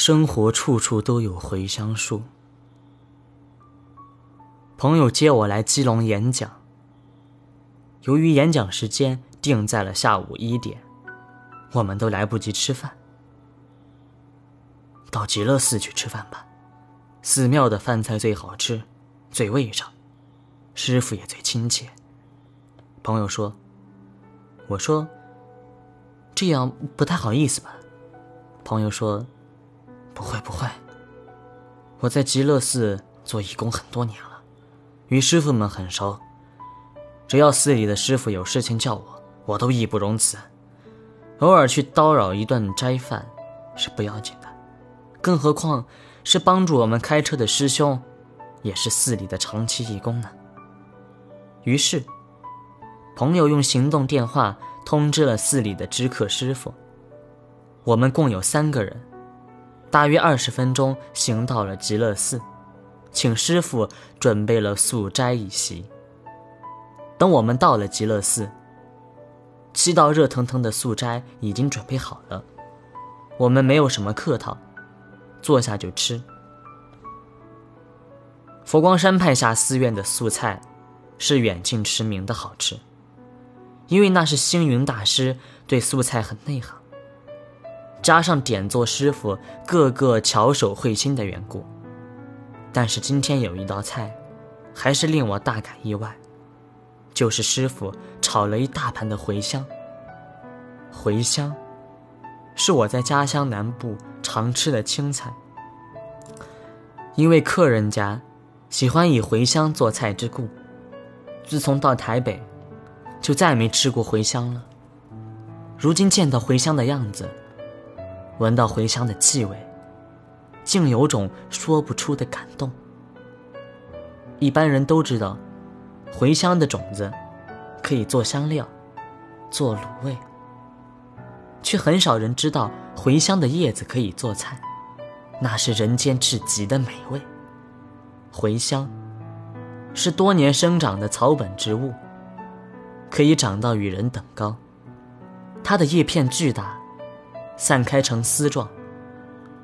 生活处处都有茴香树。朋友接我来基隆演讲，由于演讲时间定在了下午一点，我们都来不及吃饭。到极乐寺去吃饭吧，寺庙的饭菜最好吃，最味上，师傅也最亲切。朋友说：“我说，这样不太好意思吧？”朋友说：“不会不会，我在极乐寺做义工很多年了。”与师傅们很熟，只要寺里的师傅有事情叫我，我都义不容辞。偶尔去叨扰一顿斋饭是不要紧的，更何况是帮助我们开车的师兄，也是寺里的长期义工呢。于是，朋友用行动电话通知了寺里的知客师傅。我们共有三个人，大约二十分钟行到了极乐寺。请师傅准备了素斋一席。等我们到了极乐寺，七道热腾腾的素斋已经准备好了。我们没有什么客套，坐下就吃。佛光山派下寺院的素菜，是远近驰名的好吃，因为那是星云大师对素菜很内行，加上点座师傅个个巧手慧心的缘故。但是今天有一道菜，还是令我大感意外，就是师傅炒了一大盘的茴香。茴香，是我在家乡南部常吃的青菜。因为客人家喜欢以茴香做菜之故，自从到台北，就再没吃过茴香了。如今见到茴香的样子，闻到茴香的气味。竟有种说不出的感动。一般人都知道，茴香的种子可以做香料、做卤味，却很少人知道茴香的叶子可以做菜，那是人间至极的美味。茴香是多年生长的草本植物，可以长到与人等高，它的叶片巨大，散开成丝状。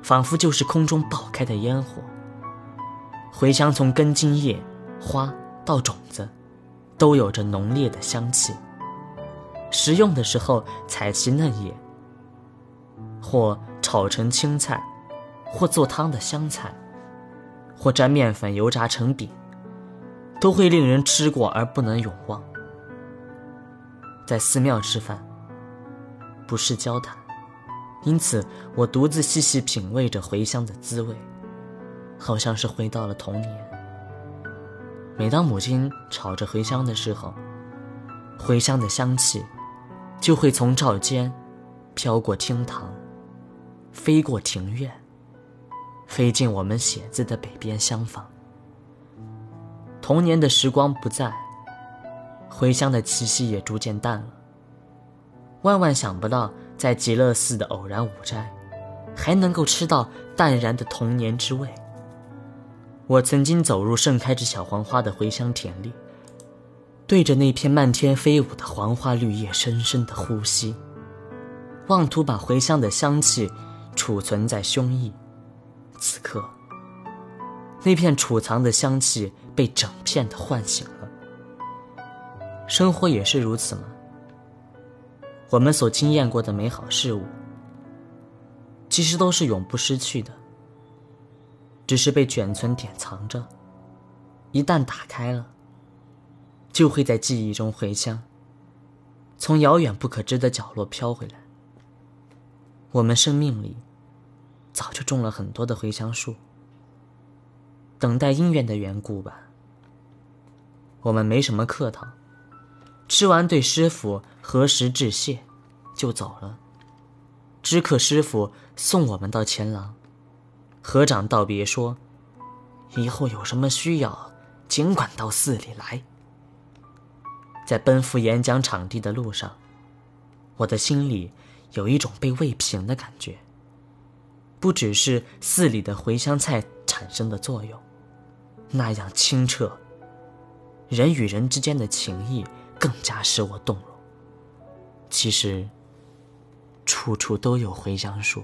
仿佛就是空中爆开的烟火。茴香从根茎叶、花到种子，都有着浓烈的香气。食用的时候采其嫩叶，或炒成青菜，或做汤的香菜，或沾面粉油炸成饼，都会令人吃过而不能永忘。在寺庙吃饭，不是交谈。因此，我独自细细品味着茴香的滋味，好像是回到了童年。每当母亲炒着茴香的时候，茴香的香气就会从灶间飘过厅堂，飞过庭院，飞进我们写字的北边厢房。童年的时光不在，茴香的气息也逐渐淡了。万万想不到。在极乐寺的偶然午斋，还能够吃到淡然的童年之味。我曾经走入盛开着小黄花的茴香田里，对着那片漫天飞舞的黄花绿叶深深的呼吸，妄图把茴香的香气储存在胸臆。此刻，那片储藏的香气被整片的唤醒了。生活也是如此吗？我们所经验过的美好事物，其实都是永不失去的，只是被卷存典藏着。一旦打开了，就会在记忆中回乡，从遥远不可知的角落飘回来。我们生命里早就种了很多的茴香树，等待姻缘的缘故吧。我们没什么客套。吃完，对师傅合十致谢，就走了。知客师傅送我们到前廊，合掌道别说：“以后有什么需要，尽管到寺里来。”在奔赴演讲场地的路上，我的心里有一种被喂平的感觉。不只是寺里的茴香菜产生的作用，那样清澈，人与人之间的情谊。更加使我动容。其实，处处都有回香树。